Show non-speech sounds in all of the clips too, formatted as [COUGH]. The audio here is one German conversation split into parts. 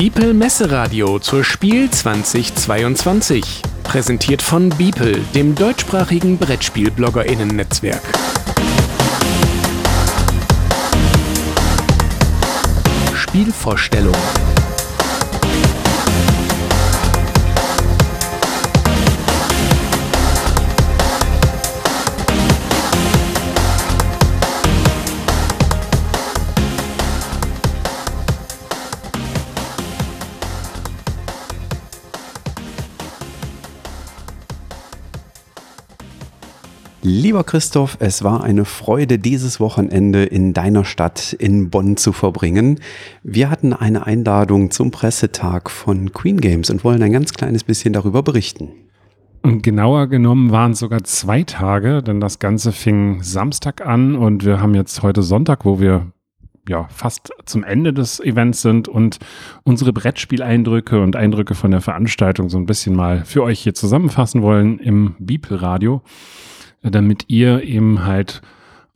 Biepel Messeradio zur Spiel 2022. Präsentiert von Biepel, dem deutschsprachigen Brettspiel-BloggerInnen-Netzwerk. Spielvorstellung. Lieber Christoph, es war eine Freude, dieses Wochenende in deiner Stadt in Bonn zu verbringen. Wir hatten eine Einladung zum Pressetag von Queen Games und wollen ein ganz kleines bisschen darüber berichten. Und genauer genommen waren es sogar zwei Tage, denn das Ganze fing Samstag an und wir haben jetzt heute Sonntag, wo wir ja fast zum Ende des Events sind und unsere Brettspieleindrücke und Eindrücke von der Veranstaltung so ein bisschen mal für euch hier zusammenfassen wollen im Beeple Radio damit ihr eben halt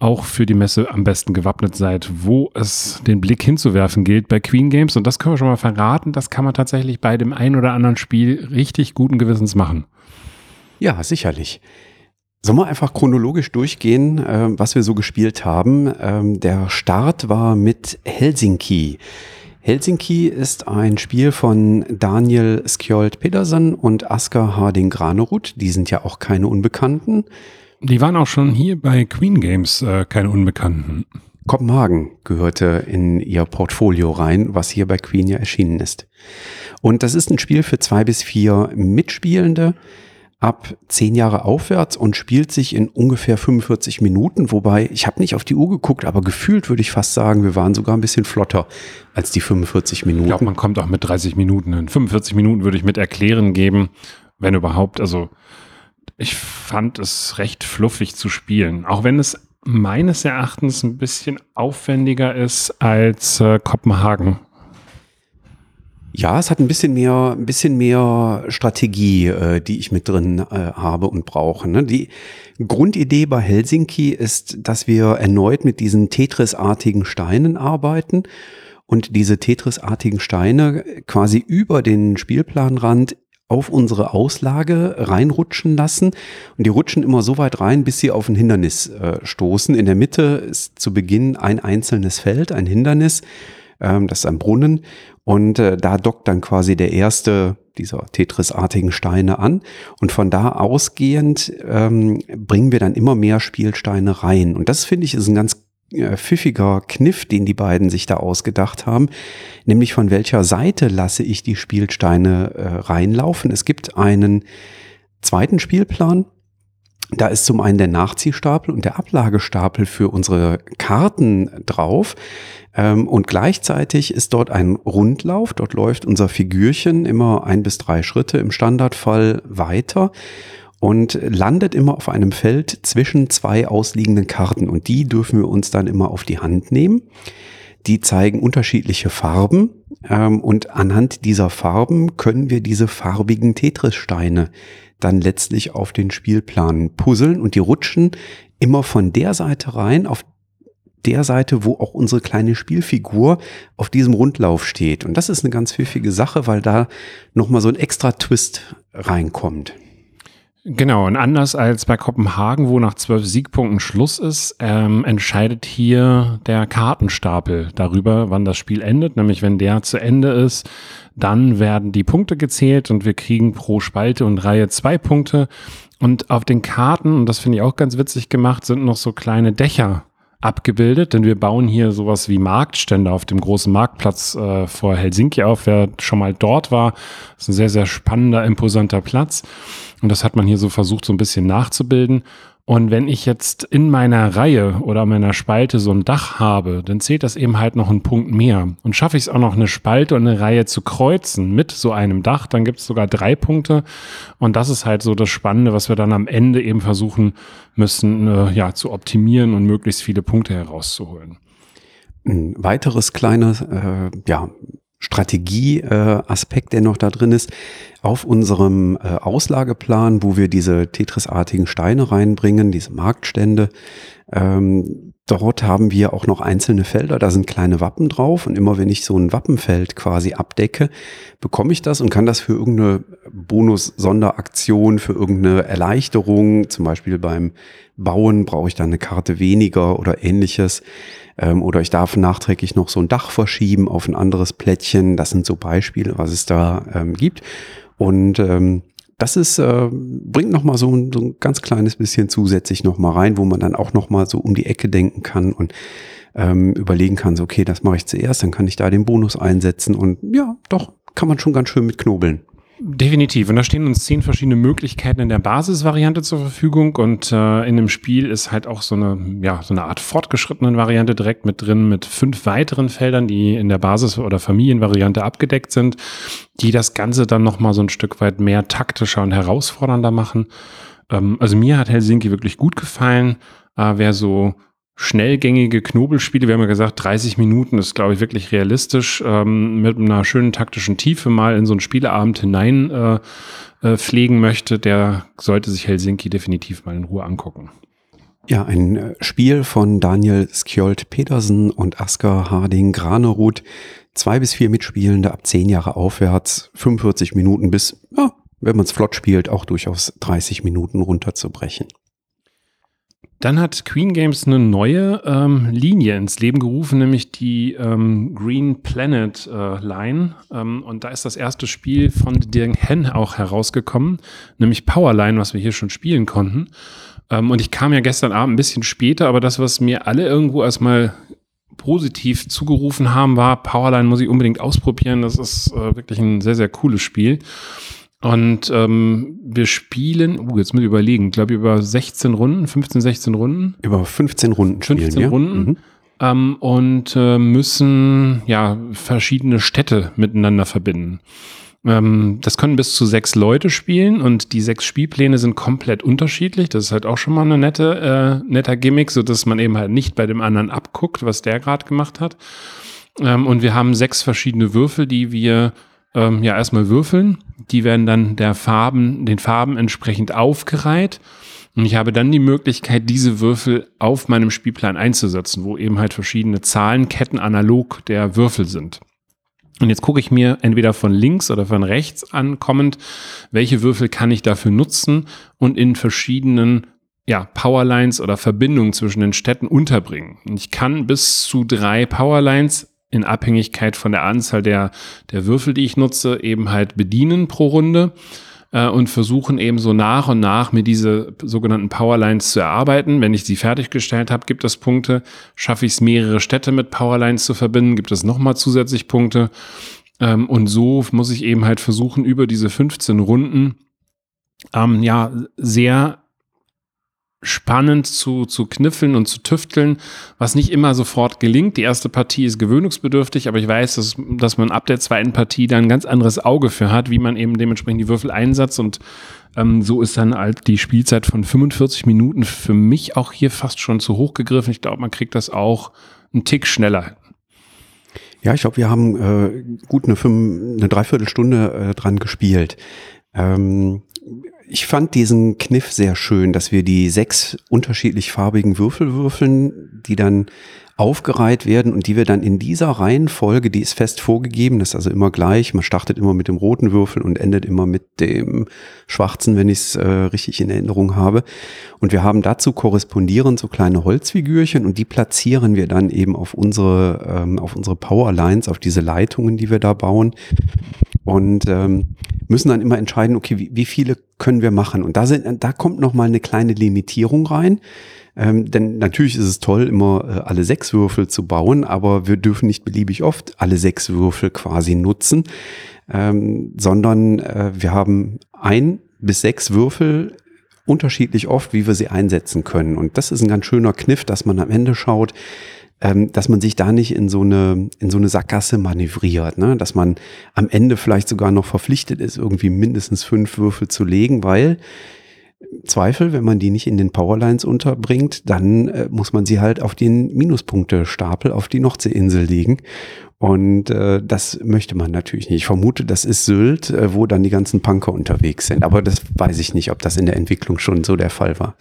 auch für die Messe am besten gewappnet seid, wo es den Blick hinzuwerfen gilt bei Queen Games. Und das können wir schon mal verraten, das kann man tatsächlich bei dem ein oder anderen Spiel richtig guten Gewissens machen. Ja, sicherlich. Sollen wir einfach chronologisch durchgehen, äh, was wir so gespielt haben? Ähm, der Start war mit Helsinki. Helsinki ist ein Spiel von Daniel Skjold Pedersen und Asker Harding Granerud. Die sind ja auch keine Unbekannten. Die waren auch schon hier bei Queen Games äh, keine Unbekannten. Kopenhagen gehörte in ihr Portfolio rein, was hier bei Queen ja erschienen ist. Und das ist ein Spiel für zwei bis vier Mitspielende ab zehn Jahre aufwärts und spielt sich in ungefähr 45 Minuten, wobei ich habe nicht auf die Uhr geguckt, aber gefühlt würde ich fast sagen, wir waren sogar ein bisschen flotter als die 45 Minuten. Ich glaube, man kommt auch mit 30 Minuten hin. 45 Minuten würde ich mit erklären geben, wenn überhaupt. Also ich fand es recht fluffig zu spielen, auch wenn es meines Erachtens ein bisschen aufwendiger ist als äh, Kopenhagen. Ja, es hat ein bisschen mehr, ein bisschen mehr Strategie, äh, die ich mit drin äh, habe und brauche. Ne? Die Grundidee bei Helsinki ist, dass wir erneut mit diesen Tetris-artigen Steinen arbeiten und diese Tetris-artigen Steine quasi über den Spielplanrand auf unsere Auslage reinrutschen lassen. Und die rutschen immer so weit rein, bis sie auf ein Hindernis äh, stoßen. In der Mitte ist zu Beginn ein einzelnes Feld, ein Hindernis. Ähm, das ist ein Brunnen. Und äh, da dockt dann quasi der erste dieser Tetris-artigen Steine an. Und von da ausgehend ähm, bringen wir dann immer mehr Spielsteine rein. Und das finde ich ist ein ganz pfiffiger Kniff, den die beiden sich da ausgedacht haben, nämlich von welcher Seite lasse ich die Spielsteine äh, reinlaufen. Es gibt einen zweiten Spielplan. Da ist zum einen der Nachziehstapel und der Ablagestapel für unsere Karten drauf. Ähm, und gleichzeitig ist dort ein Rundlauf. Dort läuft unser Figürchen immer ein bis drei Schritte im Standardfall weiter und landet immer auf einem Feld zwischen zwei ausliegenden Karten und die dürfen wir uns dann immer auf die Hand nehmen. Die zeigen unterschiedliche Farben ähm, und anhand dieser Farben können wir diese farbigen Tetris-Steine dann letztlich auf den Spielplan puzzeln und die rutschen immer von der Seite rein, auf der Seite, wo auch unsere kleine Spielfigur auf diesem Rundlauf steht. Und das ist eine ganz pfiffige Sache, weil da nochmal so ein extra Twist reinkommt. Genau, und anders als bei Kopenhagen, wo nach zwölf Siegpunkten Schluss ist, ähm, entscheidet hier der Kartenstapel darüber, wann das Spiel endet. Nämlich wenn der zu Ende ist, dann werden die Punkte gezählt und wir kriegen pro Spalte und Reihe zwei Punkte. Und auf den Karten, und das finde ich auch ganz witzig gemacht, sind noch so kleine Dächer abgebildet, denn wir bauen hier sowas wie Marktstände auf dem großen Marktplatz äh, vor Helsinki auf. Wer schon mal dort war, ist ein sehr, sehr spannender, imposanter Platz. Und das hat man hier so versucht, so ein bisschen nachzubilden. Und wenn ich jetzt in meiner Reihe oder meiner Spalte so ein Dach habe, dann zählt das eben halt noch einen Punkt mehr. Und schaffe ich es auch noch eine Spalte und eine Reihe zu kreuzen mit so einem Dach, dann gibt es sogar drei Punkte. Und das ist halt so das Spannende, was wir dann am Ende eben versuchen müssen, äh, ja, zu optimieren und möglichst viele Punkte herauszuholen. Ein weiteres kleines, äh, ja, Strategieaspekt, äh, der noch da drin ist, auf unserem äh, Auslageplan, wo wir diese Tetris-artigen Steine reinbringen, diese Marktstände, ähm, dort haben wir auch noch einzelne Felder, da sind kleine Wappen drauf und immer wenn ich so ein Wappenfeld quasi abdecke, bekomme ich das und kann das für irgendeine Bonus-Sonderaktion, für irgendeine Erleichterung, zum Beispiel beim Bauen brauche ich dann eine Karte weniger oder ähnliches, ähm, oder ich darf nachträglich noch so ein Dach verschieben auf ein anderes Plättchen. Das sind so Beispiele, was es da ähm, gibt. Und ähm, das ist, äh, bringt nochmal so, ein, so ein ganz kleines bisschen zusätzlich nochmal rein, wo man dann auch nochmal so um die Ecke denken kann und ähm, überlegen kann, so, okay, das mache ich zuerst, dann kann ich da den Bonus einsetzen und ja, doch, kann man schon ganz schön mit knobeln. Definitiv. Und da stehen uns zehn verschiedene Möglichkeiten in der Basisvariante zur Verfügung. Und äh, in dem Spiel ist halt auch so eine, ja, so eine Art fortgeschrittenen Variante direkt mit drin, mit fünf weiteren Feldern, die in der Basis- oder Familienvariante abgedeckt sind, die das Ganze dann nochmal so ein Stück weit mehr taktischer und herausfordernder machen. Ähm, also mir hat Helsinki wirklich gut gefallen. Äh, wer so schnellgängige Knobelspiele. Wir haben ja gesagt, 30 Minuten ist, glaube ich, wirklich realistisch, ähm, mit einer schönen taktischen Tiefe mal in so einen Spieleabend hinein äh, äh, pflegen möchte, der sollte sich Helsinki definitiv mal in Ruhe angucken. Ja, ein äh, Spiel von Daniel Skjold Petersen und Asker Harding Granerud. Zwei bis vier Mitspielende ab zehn Jahre aufwärts, 45 Minuten bis, ja, wenn man es flott spielt, auch durchaus 30 Minuten runterzubrechen. Dann hat Queen Games eine neue ähm, Linie ins Leben gerufen, nämlich die ähm, Green Planet äh, Line. Ähm, und da ist das erste Spiel von Dirk Hen auch herausgekommen, nämlich Powerline, was wir hier schon spielen konnten. Ähm, und ich kam ja gestern Abend ein bisschen später, aber das, was mir alle irgendwo erstmal positiv zugerufen haben, war, Powerline muss ich unbedingt ausprobieren. Das ist äh, wirklich ein sehr, sehr cooles Spiel. Und ähm, wir spielen, uh, jetzt muss ich überlegen, ich glaube über 16 Runden, 15, 16 Runden. Über 15 Runden spielen, 15 ja? Runden. Mhm. Ähm, und äh, müssen ja verschiedene Städte miteinander verbinden. Ähm, das können bis zu sechs Leute spielen und die sechs Spielpläne sind komplett unterschiedlich. Das ist halt auch schon mal eine nette, äh, netter Gimmick, so dass man eben halt nicht bei dem anderen abguckt, was der gerade gemacht hat. Ähm, und wir haben sechs verschiedene Würfel, die wir ähm, ja erstmal würfeln. Die werden dann der Farben, den Farben entsprechend aufgereiht. Und ich habe dann die Möglichkeit, diese Würfel auf meinem Spielplan einzusetzen, wo eben halt verschiedene Zahlenketten analog der Würfel sind. Und jetzt gucke ich mir entweder von links oder von rechts ankommend, welche Würfel kann ich dafür nutzen und in verschiedenen ja, Powerlines oder Verbindungen zwischen den Städten unterbringen. Und ich kann bis zu drei Powerlines in Abhängigkeit von der Anzahl der, der Würfel, die ich nutze, eben halt bedienen pro Runde äh, und versuchen eben so nach und nach mir diese sogenannten Powerlines zu erarbeiten. Wenn ich sie fertiggestellt habe, gibt es Punkte. Schaffe ich es, mehrere Städte mit Powerlines zu verbinden, gibt es nochmal zusätzlich Punkte. Ähm, und so muss ich eben halt versuchen, über diese 15 Runden ähm, ja, sehr spannend zu, zu kniffeln und zu tüfteln, was nicht immer sofort gelingt. Die erste Partie ist gewöhnungsbedürftig, aber ich weiß, dass, dass man ab der zweiten Partie da ein ganz anderes Auge für hat, wie man eben dementsprechend die Würfel einsetzt und ähm, so ist dann halt die Spielzeit von 45 Minuten für mich auch hier fast schon zu hoch gegriffen. Ich glaube, man kriegt das auch einen Tick schneller ja, ich glaube, wir haben äh, gut eine, fünf, eine Dreiviertelstunde äh, dran gespielt. Ähm, ich fand diesen Kniff sehr schön, dass wir die sechs unterschiedlich farbigen Würfel würfeln, die dann aufgereiht werden und die wir dann in dieser Reihenfolge, die ist fest vorgegeben, das ist also immer gleich, man startet immer mit dem roten Würfel und endet immer mit dem schwarzen, wenn ich es äh, richtig in Erinnerung habe. Und wir haben dazu korrespondierend so kleine Holzfigürchen und die platzieren wir dann eben auf unsere, ähm, auf unsere Powerlines, auf diese Leitungen, die wir da bauen und ähm, müssen dann immer entscheiden, okay, wie, wie viele können wir machen? Und da sind, da kommt noch mal eine kleine Limitierung rein. Ähm, denn natürlich ist es toll, immer äh, alle sechs Würfel zu bauen, aber wir dürfen nicht beliebig oft alle sechs Würfel quasi nutzen, ähm, sondern äh, wir haben ein bis sechs Würfel unterschiedlich oft, wie wir sie einsetzen können. Und das ist ein ganz schöner Kniff, dass man am Ende schaut, dass man sich da nicht in so eine, in so eine Sackgasse manövriert, ne? dass man am Ende vielleicht sogar noch verpflichtet ist, irgendwie mindestens fünf Würfel zu legen, weil Zweifel, wenn man die nicht in den Powerlines unterbringt, dann äh, muss man sie halt auf den Minuspunktestapel auf die Nordseeinsel legen. Und äh, das möchte man natürlich nicht. Ich vermute, das ist Sylt, äh, wo dann die ganzen Punker unterwegs sind. Aber das weiß ich nicht, ob das in der Entwicklung schon so der Fall war.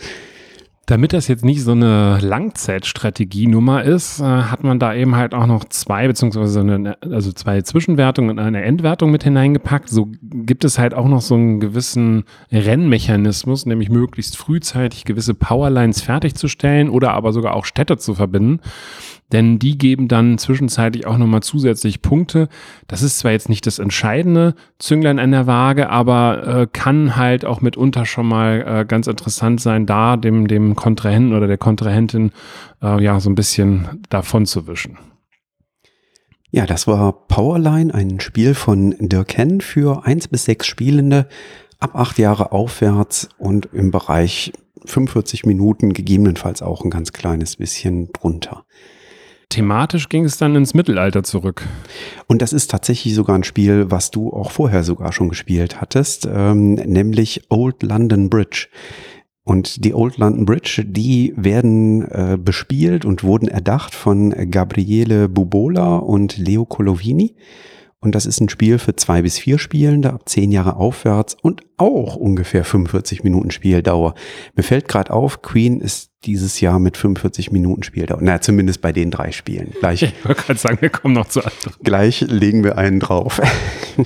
Damit das jetzt nicht so eine Langzeitstrategie-Nummer ist, äh, hat man da eben halt auch noch zwei, beziehungsweise eine, also zwei Zwischenwertungen und eine Endwertung mit hineingepackt. So gibt es halt auch noch so einen gewissen Rennmechanismus, nämlich möglichst frühzeitig gewisse Powerlines fertigzustellen oder aber sogar auch Städte zu verbinden denn die geben dann zwischenzeitlich auch nochmal zusätzlich Punkte. Das ist zwar jetzt nicht das entscheidende Zünglein an der Waage, aber äh, kann halt auch mitunter schon mal äh, ganz interessant sein, da dem, dem Kontrahenten oder der Kontrahentin äh, ja so ein bisschen davon zu wischen. Ja, das war Powerline, ein Spiel von Dirk Henn für eins bis sechs Spielende ab acht Jahre aufwärts und im Bereich 45 Minuten gegebenenfalls auch ein ganz kleines bisschen drunter. Thematisch ging es dann ins Mittelalter zurück. Und das ist tatsächlich sogar ein Spiel, was du auch vorher sogar schon gespielt hattest, ähm, nämlich Old London Bridge. Und die Old London Bridge, die werden äh, bespielt und wurden erdacht von Gabriele Bubola und Leo Colovini. Und das ist ein Spiel für zwei bis vier Spielende ab zehn Jahre aufwärts und auch ungefähr 45 Minuten Spieldauer. Mir fällt gerade auf, Queen ist dieses Jahr mit 45 Minuten Spieldauer. Na, zumindest bei den drei Spielen. Gleich, [LAUGHS] ich wollte gerade sagen, wir kommen noch zu anderen. Gleich legen wir einen drauf. [LAUGHS]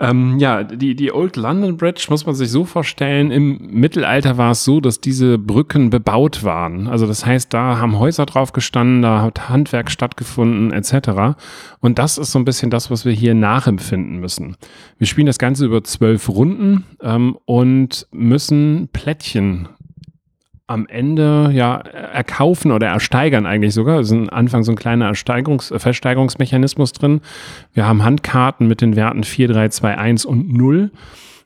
Ähm, ja, die, die Old London Bridge muss man sich so vorstellen, im Mittelalter war es so, dass diese Brücken bebaut waren. Also das heißt, da haben Häuser drauf gestanden, da hat Handwerk stattgefunden, etc. Und das ist so ein bisschen das, was wir hier nachempfinden müssen. Wir spielen das Ganze über zwölf Runden ähm, und müssen Plättchen am Ende ja erkaufen oder ersteigern eigentlich sogar. Es ist am Anfang so ein kleiner Ersteigerungs Versteigerungsmechanismus drin. Wir haben Handkarten mit den Werten 4, 3, 2, 1 und 0.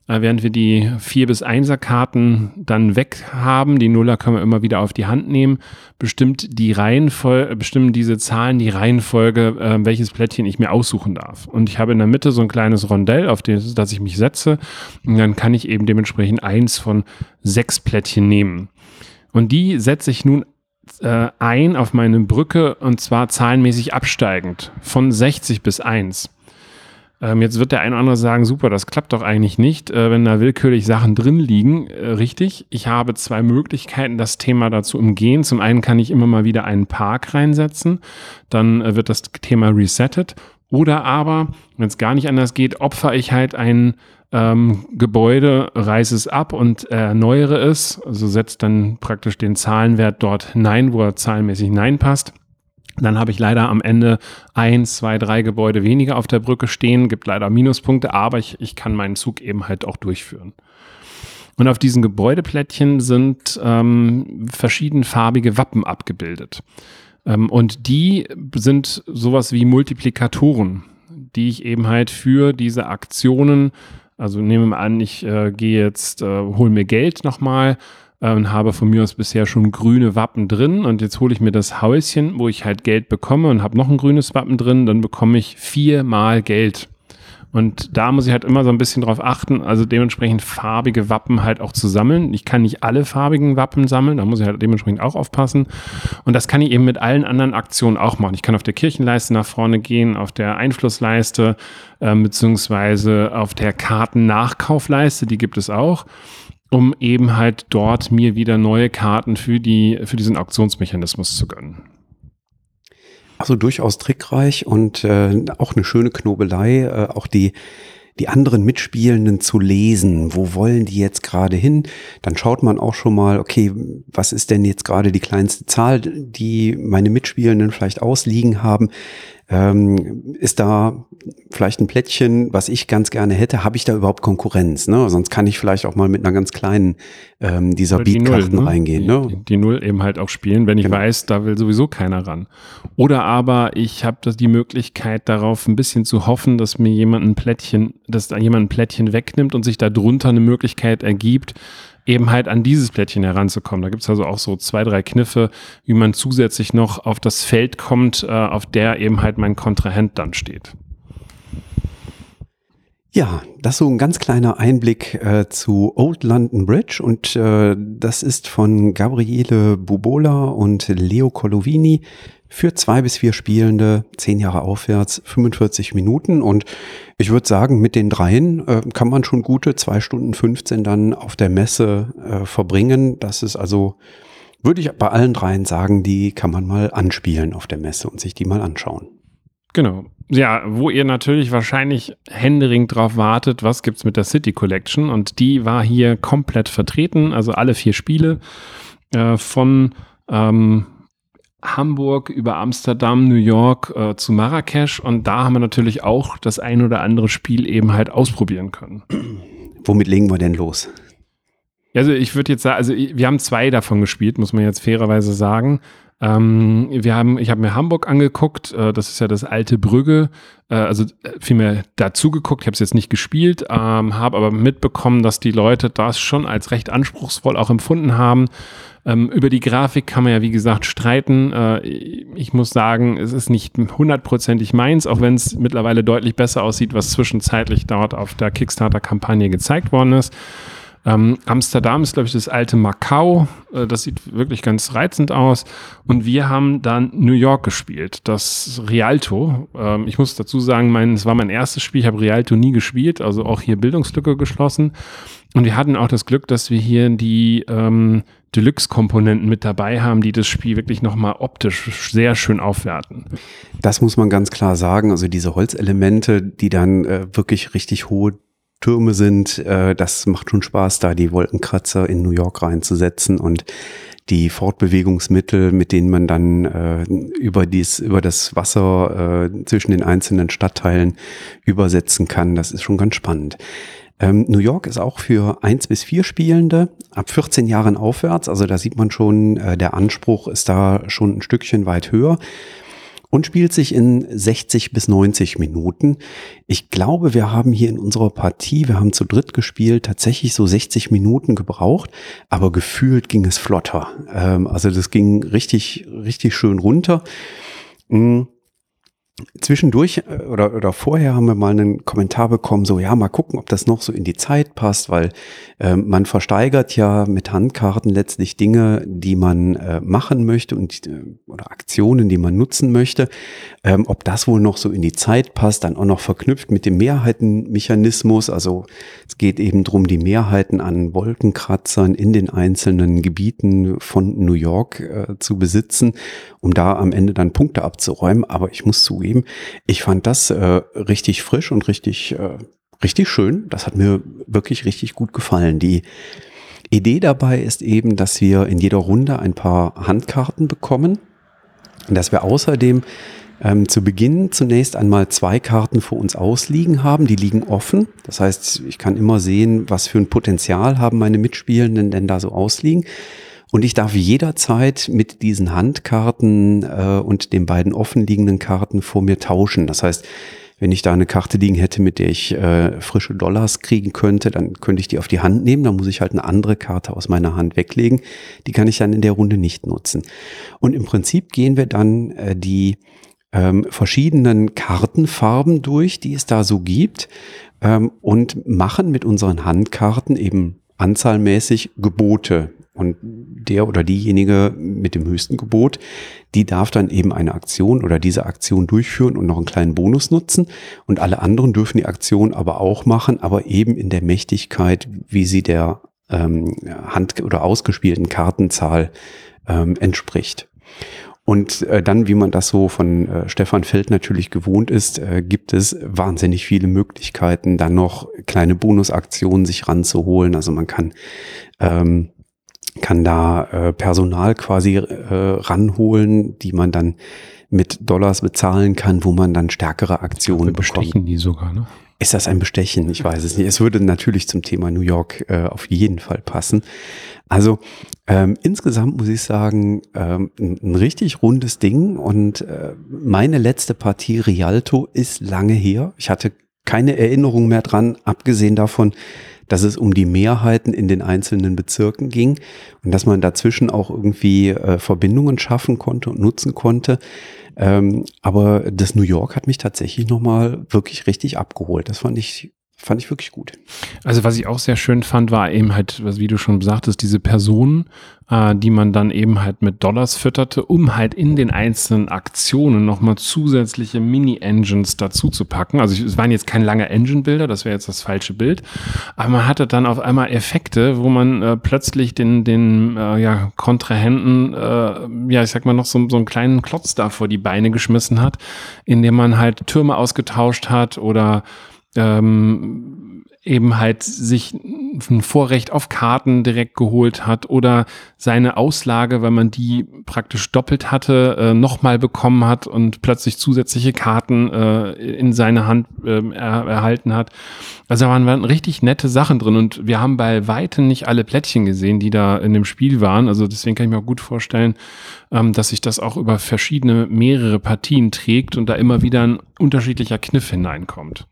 Äh, während wir die 4 bis 1er Karten dann weg haben, die Nuller können wir immer wieder auf die Hand nehmen, bestimmt die Reihenfolge, bestimmen diese Zahlen die Reihenfolge, äh, welches Plättchen ich mir aussuchen darf. Und ich habe in der Mitte so ein kleines Rondell, auf das, das ich mich setze. Und dann kann ich eben dementsprechend eins von sechs Plättchen nehmen. Und die setze ich nun äh, ein auf meine Brücke und zwar zahlenmäßig absteigend von 60 bis 1. Ähm, jetzt wird der eine oder andere sagen, super, das klappt doch eigentlich nicht, äh, wenn da willkürlich Sachen drin liegen. Äh, richtig, ich habe zwei Möglichkeiten, das Thema dazu umgehen. Zum einen kann ich immer mal wieder einen Park reinsetzen, dann äh, wird das Thema resettet. Oder aber, wenn es gar nicht anders geht, opfer ich halt einen ähm, Gebäude, reiße es ab und erneuere es, also setzt dann praktisch den Zahlenwert dort hinein, wo er zahlenmäßig hineinpasst. Dann habe ich leider am Ende eins, zwei, drei Gebäude weniger auf der Brücke stehen, gibt leider Minuspunkte, aber ich, ich kann meinen Zug eben halt auch durchführen. Und auf diesen Gebäudeplättchen sind ähm, verschiedenfarbige Wappen abgebildet. Ähm, und die sind sowas wie Multiplikatoren, die ich eben halt für diese Aktionen also nehmen wir an, ich äh, gehe jetzt, äh, hole mir Geld nochmal und habe von mir aus bisher schon grüne Wappen drin und jetzt hole ich mir das Häuschen, wo ich halt Geld bekomme und habe noch ein grünes Wappen drin, dann bekomme ich viermal Geld. Und da muss ich halt immer so ein bisschen drauf achten, also dementsprechend farbige Wappen halt auch zu sammeln. Ich kann nicht alle farbigen Wappen sammeln, da muss ich halt dementsprechend auch aufpassen. Und das kann ich eben mit allen anderen Aktionen auch machen. Ich kann auf der Kirchenleiste nach vorne gehen, auf der Einflussleiste, äh, beziehungsweise auf der Kartennachkaufleiste, die gibt es auch um eben halt dort mir wieder neue Karten für, die, für diesen Auktionsmechanismus zu gönnen. Also durchaus trickreich und äh, auch eine schöne Knobelei, äh, auch die die anderen Mitspielenden zu lesen. Wo wollen die jetzt gerade hin? Dann schaut man auch schon mal, okay, was ist denn jetzt gerade die kleinste Zahl, die meine Mitspielenden vielleicht ausliegen haben? Ähm, ist da vielleicht ein Plättchen, was ich ganz gerne hätte? Habe ich da überhaupt Konkurrenz? Ne? Sonst kann ich vielleicht auch mal mit einer ganz kleinen ähm, dieser die Beatkarten ne? reingehen. Ne? Die, die, Null eben halt auch spielen, wenn ich genau. weiß, da will sowieso keiner ran. Oder aber ich habe die Möglichkeit darauf ein bisschen zu hoffen, dass mir jemand ein Plättchen, dass da jemand ein Plättchen wegnimmt und sich darunter eine Möglichkeit ergibt, eben halt an dieses Plättchen heranzukommen. Da gibt es also auch so zwei, drei Kniffe, wie man zusätzlich noch auf das Feld kommt, äh, auf der eben halt mein Kontrahent dann steht. Ja, das so ein ganz kleiner Einblick äh, zu Old London Bridge und äh, das ist von Gabriele Bubola und Leo Colovini für zwei bis vier Spielende, zehn Jahre aufwärts, 45 Minuten und ich würde sagen, mit den dreien äh, kann man schon gute zwei Stunden 15 dann auf der Messe äh, verbringen. Das ist also, würde ich bei allen dreien sagen, die kann man mal anspielen auf der Messe und sich die mal anschauen. Genau. Ja, wo ihr natürlich wahrscheinlich händeringend drauf wartet, was gibt's mit der City Collection? Und die war hier komplett vertreten, also alle vier Spiele äh, von ähm, Hamburg über Amsterdam, New York äh, zu Marrakesch. Und da haben wir natürlich auch das ein oder andere Spiel eben halt ausprobieren können. Womit legen wir denn los? Also ich würde jetzt sagen, also wir haben zwei davon gespielt, muss man jetzt fairerweise sagen. Ähm, wir haben, ich habe mir Hamburg angeguckt, äh, das ist ja das alte Brügge, äh, also äh, vielmehr dazu geguckt, ich habe es jetzt nicht gespielt, ähm, habe aber mitbekommen, dass die Leute das schon als recht anspruchsvoll auch empfunden haben. Ähm, über die Grafik kann man ja, wie gesagt, streiten. Äh, ich muss sagen, es ist nicht hundertprozentig meins, auch wenn es mittlerweile deutlich besser aussieht, was zwischenzeitlich dort auf der Kickstarter-Kampagne gezeigt worden ist. Ähm, Amsterdam ist, glaube ich, das alte Macau. Äh, das sieht wirklich ganz reizend aus. Und wir haben dann New York gespielt, das Rialto. Ähm, ich muss dazu sagen, mein, es war mein erstes Spiel. Ich habe Rialto nie gespielt, also auch hier Bildungslücke geschlossen. Und wir hatten auch das Glück, dass wir hier die ähm, Deluxe-Komponenten mit dabei haben, die das Spiel wirklich nochmal optisch sehr schön aufwerten. Das muss man ganz klar sagen. Also diese Holzelemente, die dann äh, wirklich richtig hohe Türme sind, äh, das macht schon Spaß, da die Wolkenkratzer in New York reinzusetzen und die Fortbewegungsmittel, mit denen man dann äh, über dies, über das Wasser äh, zwischen den einzelnen Stadtteilen übersetzen kann. Das ist schon ganz spannend. Ähm, New York ist auch für eins bis vier Spielende ab 14 Jahren aufwärts. Also da sieht man schon, äh, der Anspruch ist da schon ein Stückchen weit höher und spielt sich in 60 bis 90 Minuten. Ich glaube, wir haben hier in unserer Partie, wir haben zu dritt gespielt, tatsächlich so 60 Minuten gebraucht, aber gefühlt ging es flotter. Ähm, also das ging richtig, richtig schön runter. Mhm. Zwischendurch äh, oder, oder vorher haben wir mal einen Kommentar bekommen, so ja, mal gucken, ob das noch so in die Zeit passt, weil äh, man versteigert ja mit Handkarten letztlich Dinge, die man äh, machen möchte und äh, oder Aktionen, die man nutzen möchte. Ähm, ob das wohl noch so in die Zeit passt, dann auch noch verknüpft mit dem Mehrheitenmechanismus. Also es geht eben drum, die Mehrheiten an Wolkenkratzern in den einzelnen Gebieten von New York äh, zu besitzen, um da am Ende dann Punkte abzuräumen. Aber ich muss zugeben, zugeben. Ich fand das äh, richtig frisch und richtig, äh, richtig schön. Das hat mir wirklich richtig gut gefallen. Die Idee dabei ist eben, dass wir in jeder Runde ein paar Handkarten bekommen, dass wir außerdem ähm, zu Beginn zunächst einmal zwei Karten vor uns ausliegen haben. Die liegen offen. Das heißt, ich kann immer sehen, was für ein Potenzial haben meine Mitspielenden denn da so ausliegen. Und ich darf jederzeit mit diesen Handkarten äh, und den beiden offenliegenden Karten vor mir tauschen. Das heißt, wenn ich da eine Karte liegen hätte, mit der ich äh, frische Dollars kriegen könnte, dann könnte ich die auf die Hand nehmen. Dann muss ich halt eine andere Karte aus meiner Hand weglegen. Die kann ich dann in der Runde nicht nutzen. Und im Prinzip gehen wir dann äh, die ähm, verschiedenen Kartenfarben durch, die es da so gibt, ähm, und machen mit unseren Handkarten eben anzahlmäßig Gebote. Und der oder diejenige mit dem höchsten Gebot, die darf dann eben eine Aktion oder diese Aktion durchführen und noch einen kleinen Bonus nutzen. Und alle anderen dürfen die Aktion aber auch machen, aber eben in der Mächtigkeit, wie sie der ähm, Hand- oder ausgespielten Kartenzahl ähm, entspricht. Und äh, dann, wie man das so von äh, Stefan Feld natürlich gewohnt ist, äh, gibt es wahnsinnig viele Möglichkeiten, dann noch kleine Bonusaktionen sich ranzuholen. Also man kann ähm, kann da äh, Personal quasi äh, ranholen, die man dann mit Dollars bezahlen kann, wo man dann stärkere Aktionen bestechen bekommt. die sogar, ne? Ist das ein Bestechen? Ich weiß es nicht. Es würde natürlich zum Thema New York äh, auf jeden Fall passen. Also ähm, insgesamt muss ich sagen, ähm, ein, richtig rundes Ding und äh, meine letzte Partie Rialto ist lange her. Ich hatte keine Erinnerung mehr dran, abgesehen davon, dass es um die Mehrheiten in den einzelnen Bezirken ging und dass man dazwischen auch irgendwie äh, Verbindungen schaffen konnte und nutzen konnte. Ähm, aber das New York hat mich tatsächlich nochmal wirklich richtig abgeholt. Das fand ich, fand ich wirklich gut. Also was ich auch sehr schön fand, war eben halt, wie du schon sagtest, diese Personen, äh, die man dann eben halt mit Dollars fütterte, um halt in den einzelnen Aktionen nochmal zusätzliche Mini-Engines dazu zu packen. Also es waren jetzt keine lange Engine-Bilder, das wäre jetzt das falsche Bild, aber man hatte dann auf einmal Effekte, wo man äh, plötzlich den, den äh, ja, Kontrahenten, äh, ja, ich sag mal, noch so, so einen kleinen Klotz da vor die Beine geschmissen hat, indem man halt Türme ausgetauscht hat oder ähm, eben halt sich ein Vorrecht auf Karten direkt geholt hat oder seine Auslage, weil man die praktisch doppelt hatte, äh, nochmal bekommen hat und plötzlich zusätzliche Karten äh, in seine Hand äh, er, erhalten hat. Also da waren, waren richtig nette Sachen drin und wir haben bei weitem nicht alle Plättchen gesehen, die da in dem Spiel waren. Also deswegen kann ich mir auch gut vorstellen, ähm, dass sich das auch über verschiedene, mehrere Partien trägt und da immer wieder ein unterschiedlicher Kniff hineinkommt.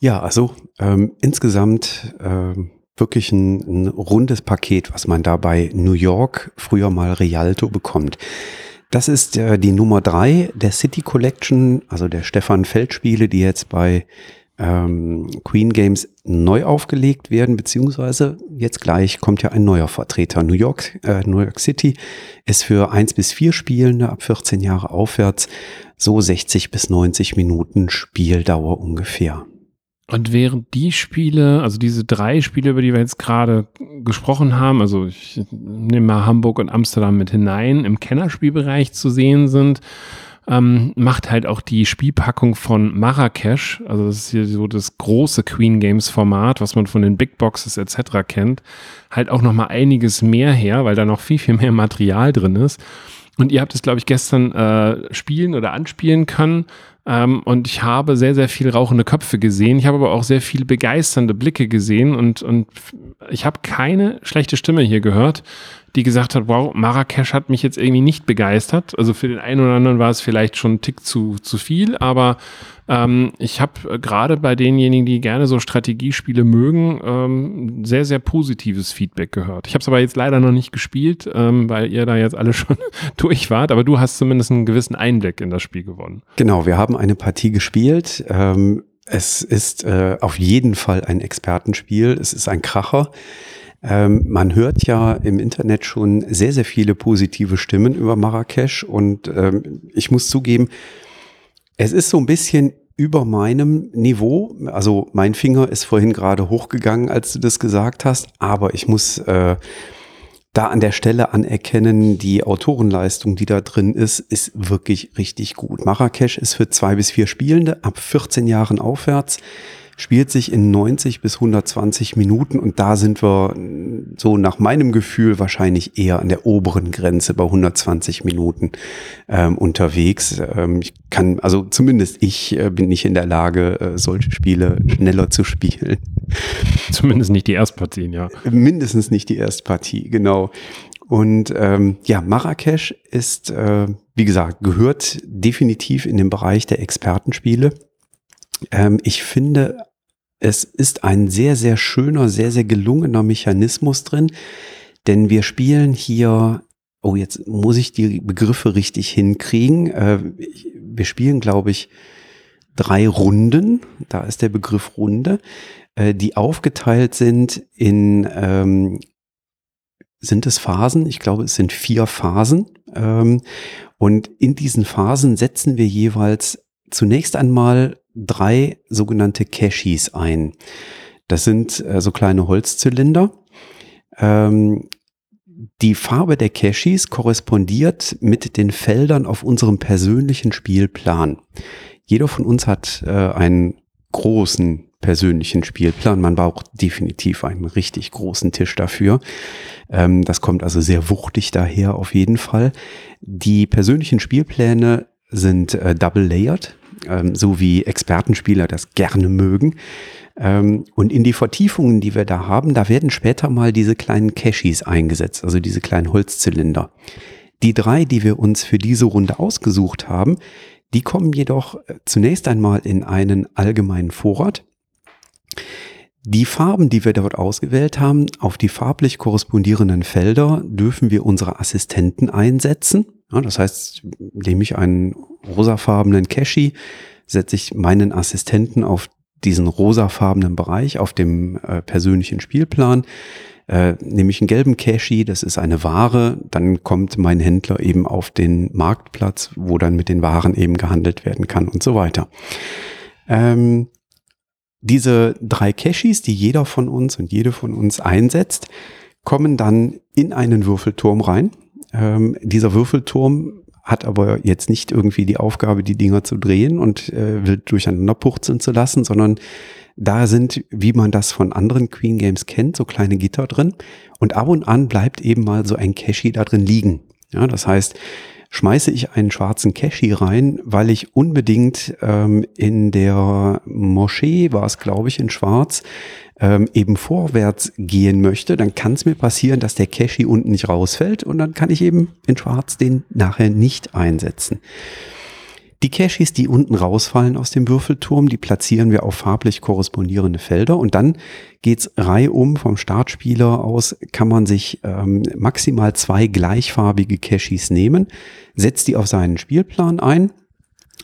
Ja, also ähm, insgesamt ähm, wirklich ein, ein rundes Paket, was man da bei New York, früher mal Rialto, bekommt. Das ist äh, die Nummer drei der City Collection, also der Stefan Feld Spiele, die jetzt bei ähm, Queen Games neu aufgelegt werden, beziehungsweise jetzt gleich kommt ja ein neuer Vertreter. New York, äh, New York City ist für eins bis vier Spielende ab 14 Jahre aufwärts so 60 bis 90 Minuten Spieldauer ungefähr. Und während die Spiele, also diese drei Spiele, über die wir jetzt gerade gesprochen haben, also ich nehme mal Hamburg und Amsterdam mit hinein, im Kennerspielbereich zu sehen sind, ähm, macht halt auch die Spielpackung von Marrakesch, also das ist hier so das große Queen Games Format, was man von den Big Boxes etc. kennt, halt auch nochmal einiges mehr her, weil da noch viel, viel mehr Material drin ist. Und ihr habt es, glaube ich, gestern äh, spielen oder anspielen können. Ähm, und ich habe sehr, sehr viel rauchende Köpfe gesehen. Ich habe aber auch sehr viele begeisternde Blicke gesehen und, und ich habe keine schlechte Stimme hier gehört, die gesagt hat, wow, Marrakesch hat mich jetzt irgendwie nicht begeistert. Also für den einen oder anderen war es vielleicht schon ein Tick zu, zu viel, aber ähm, ich habe äh, gerade bei denjenigen, die gerne so Strategiespiele mögen, ähm, sehr, sehr positives Feedback gehört. Ich habe es aber jetzt leider noch nicht gespielt, ähm, weil ihr da jetzt alle [LAUGHS] schon durch wart, aber du hast zumindest einen gewissen Einblick in das Spiel gewonnen. Genau, wir haben eine Partie gespielt. Ähm, es ist äh, auf jeden Fall ein Expertenspiel. Es ist ein Kracher. Ähm, man hört ja im Internet schon sehr, sehr viele positive Stimmen über Marrakesch und ähm, ich muss zugeben, es ist so ein bisschen über meinem Niveau. Also mein Finger ist vorhin gerade hochgegangen, als du das gesagt hast, aber ich muss äh, da an der Stelle anerkennen, die Autorenleistung, die da drin ist, ist wirklich richtig gut. Marrakesch ist für zwei bis vier Spielende ab 14 Jahren aufwärts spielt sich in 90 bis 120 Minuten und da sind wir so nach meinem Gefühl wahrscheinlich eher an der oberen Grenze bei 120 Minuten ähm, unterwegs. Ähm, ich kann, also zumindest ich äh, bin nicht in der Lage, äh, solche Spiele schneller zu spielen. [LAUGHS] Zumindest nicht die Erstpartien, ja. Mindestens nicht die Erstpartie, genau. Und ähm, ja, Marrakesch ist, äh, wie gesagt, gehört definitiv in den Bereich der Expertenspiele. Ähm, ich finde es ist ein sehr, sehr schöner, sehr, sehr gelungener Mechanismus drin, denn wir spielen hier, oh, jetzt muss ich die Begriffe richtig hinkriegen. Äh, wir spielen, glaube ich, drei Runden, da ist der Begriff Runde, äh, die aufgeteilt sind in, ähm, sind es Phasen? Ich glaube, es sind vier Phasen. Ähm, und in diesen Phasen setzen wir jeweils zunächst einmal drei sogenannte Cashis ein. Das sind äh, so kleine Holzzylinder. Ähm, die Farbe der Cashis korrespondiert mit den Feldern auf unserem persönlichen Spielplan. Jeder von uns hat äh, einen großen persönlichen Spielplan. Man braucht definitiv einen richtig großen Tisch dafür. Ähm, das kommt also sehr wuchtig daher auf jeden Fall. Die persönlichen Spielpläne sind äh, double layered ähm, so wie Expertenspieler das gerne mögen. Ähm, und in die Vertiefungen, die wir da haben, da werden später mal diese kleinen Cashis eingesetzt, also diese kleinen Holzzylinder. Die drei, die wir uns für diese Runde ausgesucht haben, die kommen jedoch äh, zunächst einmal in einen allgemeinen Vorrat. Die Farben, die wir dort ausgewählt haben, auf die farblich korrespondierenden Felder dürfen wir unsere Assistenten einsetzen. Ja, das heißt, nehme ich einen rosafarbenen Cashi, setze ich meinen Assistenten auf diesen rosafarbenen Bereich auf dem äh, persönlichen Spielplan. Äh, nehme ich einen gelben Cashy, das ist eine Ware, dann kommt mein Händler eben auf den Marktplatz, wo dann mit den Waren eben gehandelt werden kann und so weiter. Ähm, diese drei Cashis, die jeder von uns und jede von uns einsetzt, kommen dann in einen Würfelturm rein. Ähm, dieser Würfelturm hat aber jetzt nicht irgendwie die Aufgabe, die Dinger zu drehen und äh, wild durcheinander purzeln zu lassen, sondern da sind, wie man das von anderen Queen Games kennt, so kleine Gitter drin. Und ab und an bleibt eben mal so ein Cache da drin liegen. Ja, das heißt, schmeiße ich einen schwarzen Cache rein, weil ich unbedingt ähm, in der Moschee, war es glaube ich in Schwarz, ähm, eben vorwärts gehen möchte, dann kann es mir passieren, dass der Cache unten nicht rausfällt und dann kann ich eben in Schwarz den nachher nicht einsetzen. Die Caches, die unten rausfallen aus dem Würfelturm, die platzieren wir auf farblich korrespondierende Felder. Und dann geht's reihum vom Startspieler aus, kann man sich ähm, maximal zwei gleichfarbige Caches nehmen, setzt die auf seinen Spielplan ein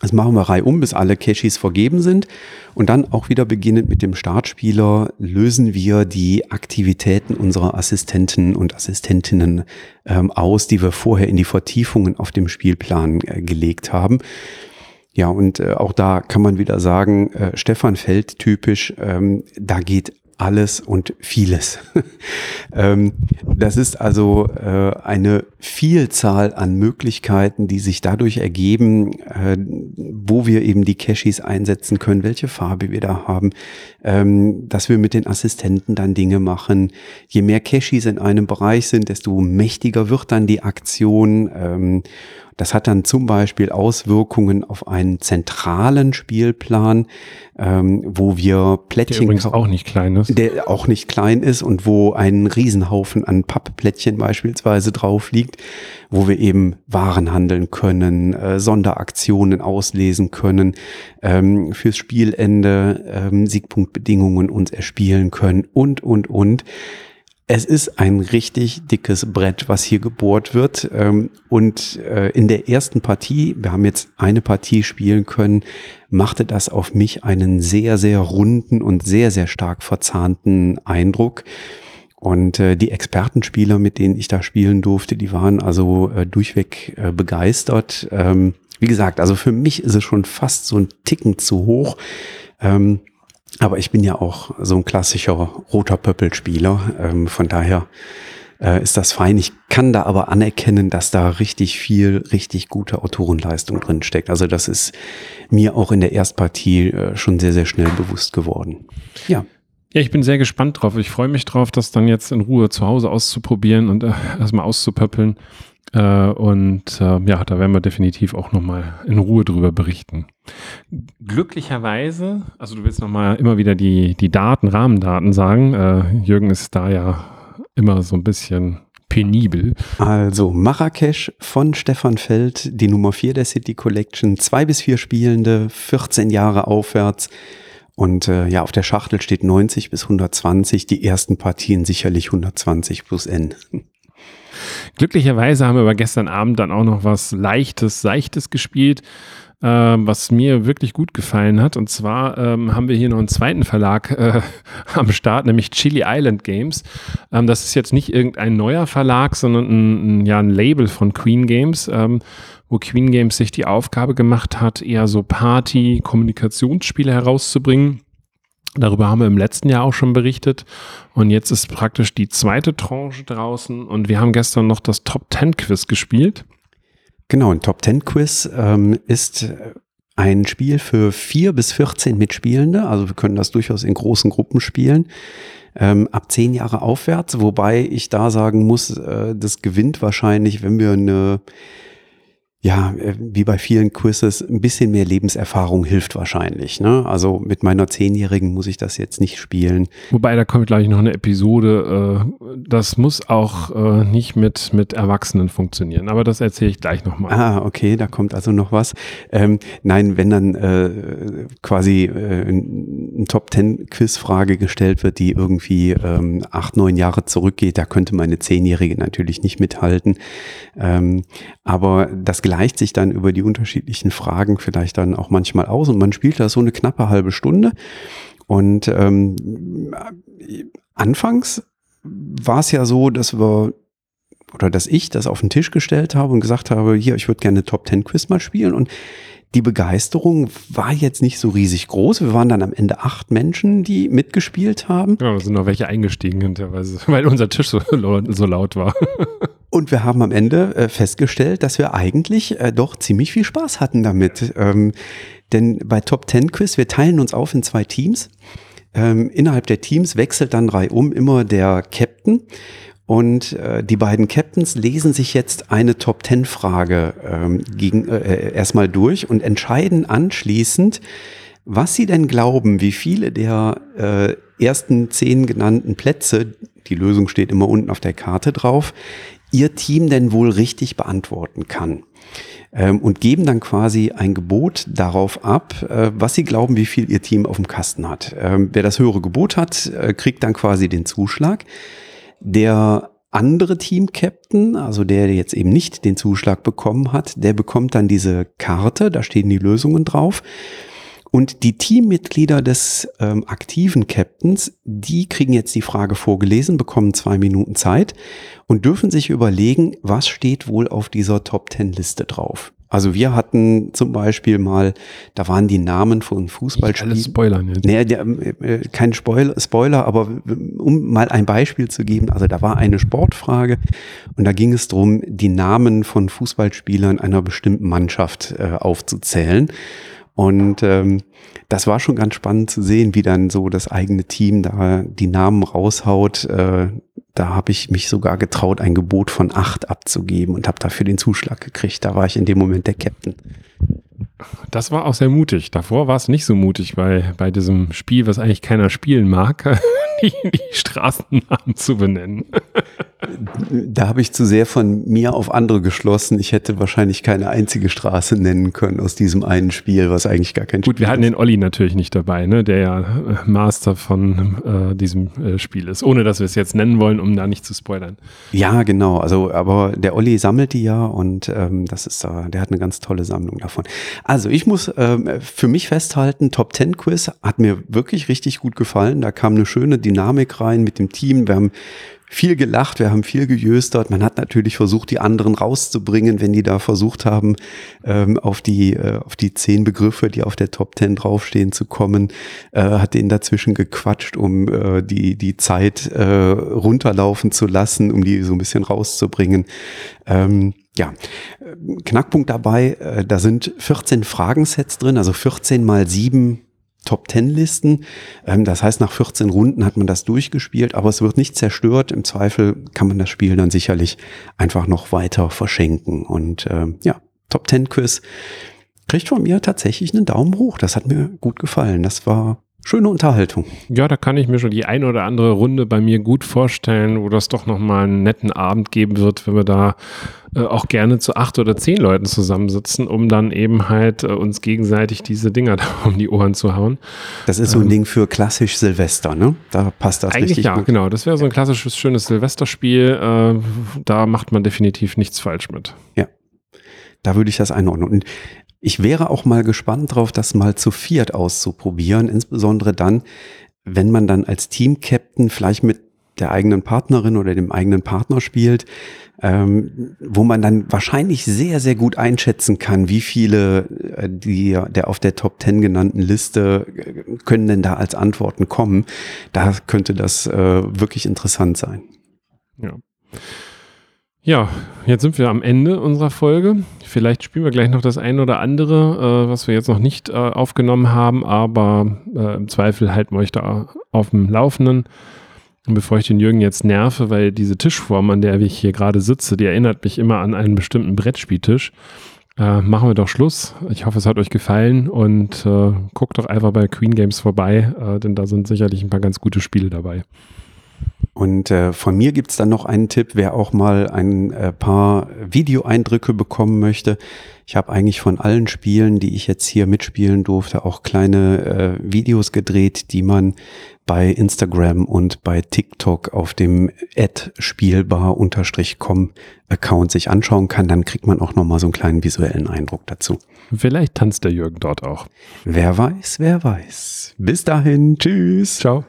das machen wir reihum, bis alle Caches vergeben sind. Und dann auch wieder beginnend mit dem Startspieler lösen wir die Aktivitäten unserer Assistenten und Assistentinnen ähm, aus, die wir vorher in die Vertiefungen auf dem Spielplan äh, gelegt haben. Ja, und äh, auch da kann man wieder sagen, äh, Stefan Feld typisch, ähm, da geht alles und vieles. [LAUGHS] ähm, das ist also äh, eine Vielzahl an Möglichkeiten, die sich dadurch ergeben, äh, wo wir eben die Caches einsetzen können, welche Farbe wir da haben, ähm, dass wir mit den Assistenten dann Dinge machen. Je mehr Caches in einem Bereich sind, desto mächtiger wird dann die Aktion. Das hat dann zum Beispiel Auswirkungen auf einen zentralen Spielplan, ähm, wo wir Plättchen. Der übrigens auch nicht klein ist. Der auch nicht klein ist und wo ein Riesenhaufen an Pappplättchen beispielsweise drauf liegt, wo wir eben Waren handeln können, äh, Sonderaktionen auslesen können, ähm, fürs Spielende ähm, Siegpunktbedingungen uns erspielen können und, und, und. Es ist ein richtig dickes Brett, was hier gebohrt wird. Ähm, und äh, in der ersten Partie, wir haben jetzt eine Partie spielen können, machte das auf mich einen sehr, sehr runden und sehr, sehr stark verzahnten Eindruck. Und äh, die Expertenspieler, mit denen ich da spielen durfte, die waren also äh, durchweg begeistert. Ähm, wie gesagt, also für mich ist es schon fast so ein Ticken zu hoch. Aber ich bin ja auch so ein klassischer roter Pöppelspieler. Ähm, von daher äh, ist das fein. Ich kann da aber anerkennen, dass da richtig viel, richtig gute Autorenleistung drin steckt. Also das ist mir auch in der Erstpartie äh, schon sehr, sehr schnell bewusst geworden. Ja. Ja, ich bin sehr gespannt drauf. Ich freue mich drauf, das dann jetzt in Ruhe zu Hause auszuprobieren und äh, erstmal auszupöppeln. Äh, und äh, ja, da werden wir definitiv auch nochmal in Ruhe drüber berichten. Glücklicherweise, also du willst nochmal immer wieder die, die Daten, Rahmendaten sagen. Äh, Jürgen ist da ja immer so ein bisschen penibel. Also Marrakesch von Stefan Feld, die Nummer 4 der City Collection, zwei bis vier Spielende, 14 Jahre aufwärts. Und äh, ja, auf der Schachtel steht 90 bis 120, die ersten Partien sicherlich 120 plus N. Glücklicherweise haben wir aber gestern Abend dann auch noch was Leichtes, Seichtes gespielt, äh, was mir wirklich gut gefallen hat. Und zwar ähm, haben wir hier noch einen zweiten Verlag äh, [LAUGHS] am Start, nämlich Chili Island Games. Ähm, das ist jetzt nicht irgendein neuer Verlag, sondern ein, ein ja, ein Label von Queen Games. Ähm, wo Queen Games sich die Aufgabe gemacht hat, eher so Party-Kommunikationsspiele herauszubringen. Darüber haben wir im letzten Jahr auch schon berichtet. Und jetzt ist praktisch die zweite Tranche draußen. Und wir haben gestern noch das Top 10 Quiz gespielt. Genau, ein Top 10 Quiz ähm, ist ein Spiel für vier bis 14 Mitspielende. Also wir können das durchaus in großen Gruppen spielen. Ähm, ab zehn Jahre aufwärts, wobei ich da sagen muss, äh, das gewinnt wahrscheinlich, wenn wir eine ja, äh, wie bei vielen Quizzes, ein bisschen mehr Lebenserfahrung hilft wahrscheinlich. Ne? Also mit meiner Zehnjährigen muss ich das jetzt nicht spielen. Wobei, da kommt gleich noch eine Episode. Äh, das muss auch äh, nicht mit, mit Erwachsenen funktionieren. Aber das erzähle ich gleich nochmal. Ah, okay, da kommt also noch was. Ähm, nein, wenn dann äh, quasi äh, ein Top-Ten-Quiz-Frage gestellt wird, die irgendwie ähm, acht, neun Jahre zurückgeht, da könnte meine Zehnjährige natürlich nicht mithalten. Ähm, aber das gleiche gleicht sich dann über die unterschiedlichen Fragen vielleicht dann auch manchmal aus und man spielt da so eine knappe halbe Stunde. Und ähm, anfangs war es ja so, dass wir oder dass ich das auf den Tisch gestellt habe und gesagt habe, hier, ich würde gerne Top Ten Quiz mal spielen und die Begeisterung war jetzt nicht so riesig groß. Wir waren dann am Ende acht Menschen, die mitgespielt haben. Ja, da sind noch welche eingestiegen [LAUGHS] weil unser Tisch so [LAUGHS] laut war. [LAUGHS] Und wir haben am Ende äh, festgestellt, dass wir eigentlich äh, doch ziemlich viel Spaß hatten damit. Ähm, denn bei Top Ten Quiz, wir teilen uns auf in zwei Teams. Ähm, innerhalb der Teams wechselt dann reihum immer der Captain. Und äh, die beiden Captains lesen sich jetzt eine Top-Ten-Frage ähm, gegen, äh, erstmal durch und entscheiden anschließend, was sie denn glauben, wie viele der äh, ersten zehn genannten Plätze, die Lösung steht immer unten auf der Karte drauf, ihr Team denn wohl richtig beantworten kann. Ähm, und geben dann quasi ein Gebot darauf ab, äh, was sie glauben, wie viel ihr Team auf dem Kasten hat. Ähm, wer das höhere Gebot hat, äh, kriegt dann quasi den Zuschlag. Der andere Team-Captain, also der jetzt eben nicht den Zuschlag bekommen hat, der bekommt dann diese Karte, da stehen die Lösungen drauf. Und die Teammitglieder des ähm, aktiven Captains, die kriegen jetzt die Frage vorgelesen, bekommen zwei Minuten Zeit und dürfen sich überlegen, was steht wohl auf dieser Top-Ten-Liste drauf. Also wir hatten zum Beispiel mal, da waren die Namen von Fußballspielen. Alles Spoilern jetzt. Nee, der, äh, kein Spoiler, Spoiler, aber um mal ein Beispiel zu geben, also da war eine Sportfrage und da ging es darum, die Namen von Fußballspielern einer bestimmten Mannschaft äh, aufzuzählen. Und ähm, das war schon ganz spannend zu sehen, wie dann so das eigene Team da die Namen raushaut. Äh, da habe ich mich sogar getraut, ein Gebot von acht abzugeben und habe dafür den Zuschlag gekriegt. Da war ich in dem Moment der Captain. Das war auch sehr mutig. Davor war es nicht so mutig bei, bei diesem Spiel, was eigentlich keiner spielen mag, [LAUGHS] die, [LAUGHS] die Straßennamen zu benennen. Da habe ich zu sehr von mir auf andere geschlossen. Ich hätte wahrscheinlich keine einzige Straße nennen können aus diesem einen Spiel, was eigentlich gar kein Gut, Spiel ist. Gut, wir hatten den Olli natürlich nicht dabei, ne? der ja äh, Master von äh, diesem äh, Spiel ist, ohne dass wir es jetzt nennen wollen, um da nicht zu spoilern. Ja, genau. Also, aber der Olli sammelt die ja und ähm, das ist, äh, der hat eine ganz tolle Sammlung davon. Also ich muss ähm, für mich festhalten, Top 10 Quiz hat mir wirklich richtig gut gefallen. Da kam eine schöne Dynamik rein mit dem Team. Wir haben viel gelacht, wir haben viel gejöstert. Man hat natürlich versucht, die anderen rauszubringen, wenn die da versucht haben, ähm, auf die äh, auf die zehn Begriffe, die auf der Top Ten draufstehen, zu kommen. Äh, hat denen dazwischen gequatscht, um äh, die die Zeit äh, runterlaufen zu lassen, um die so ein bisschen rauszubringen. Ähm, ja, Knackpunkt dabei, äh, da sind 14 Fragensets drin, also 14 mal 7 Top Ten Listen. Ähm, das heißt, nach 14 Runden hat man das durchgespielt, aber es wird nicht zerstört. Im Zweifel kann man das Spiel dann sicherlich einfach noch weiter verschenken. Und ähm, ja, Top Ten Quiz kriegt von mir tatsächlich einen Daumen hoch. Das hat mir gut gefallen. Das war schöne Unterhaltung. Ja, da kann ich mir schon die eine oder andere Runde bei mir gut vorstellen, wo das doch nochmal einen netten Abend geben wird, wenn wir da äh, auch gerne zu acht oder zehn Leuten zusammensitzen, um dann eben halt äh, uns gegenseitig diese Dinger [LAUGHS] da um die Ohren zu hauen. Das ist so ein ähm, Ding für klassisch Silvester, ne? Da passt das eigentlich richtig ja, gut. genau. Das wäre so ein klassisches, schönes Silvesterspiel. Äh, da macht man definitiv nichts falsch mit. Ja. Da würde ich das einordnen. Und ich wäre auch mal gespannt drauf, das mal zu viert auszuprobieren, insbesondere dann, wenn man dann als Team-Captain vielleicht mit der eigenen Partnerin oder dem eigenen Partner spielt, ähm, wo man dann wahrscheinlich sehr, sehr gut einschätzen kann, wie viele äh, die, der auf der Top 10 genannten Liste äh, können denn da als Antworten kommen. Da könnte das äh, wirklich interessant sein. Ja. Ja, jetzt sind wir am Ende unserer Folge. Vielleicht spielen wir gleich noch das eine oder andere, äh, was wir jetzt noch nicht äh, aufgenommen haben, aber äh, im Zweifel halten wir euch da auf dem Laufenden. Und bevor ich den Jürgen jetzt nerve, weil diese Tischform, an der ich hier gerade sitze, die erinnert mich immer an einen bestimmten Brettspieltisch, äh, machen wir doch Schluss. Ich hoffe, es hat euch gefallen und äh, guckt doch einfach bei Queen Games vorbei, äh, denn da sind sicherlich ein paar ganz gute Spiele dabei. Und äh, von mir gibt's dann noch einen Tipp, wer auch mal ein äh, paar Videoeindrücke bekommen möchte. Ich habe eigentlich von allen Spielen, die ich jetzt hier mitspielen durfte, auch kleine äh, Videos gedreht, die man bei Instagram und bei TikTok auf dem spielbar-com Account sich anschauen kann. Dann kriegt man auch nochmal so einen kleinen visuellen Eindruck dazu. Vielleicht tanzt der Jürgen dort auch. Wer weiß, wer weiß. Bis dahin, tschüss. Ciao.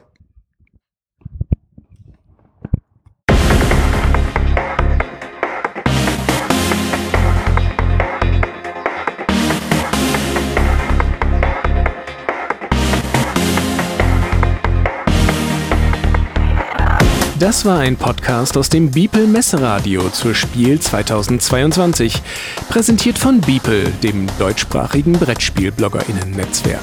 Das war ein Podcast aus dem Beeple Messeradio zur Spiel 2022. Präsentiert von Beeple, dem deutschsprachigen Brettspiel-BloggerInnen-Netzwerk.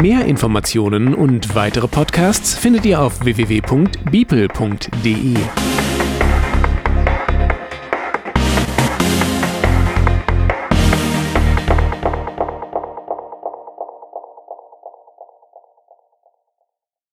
Mehr Informationen und weitere Podcasts findet ihr auf www.beeple.de.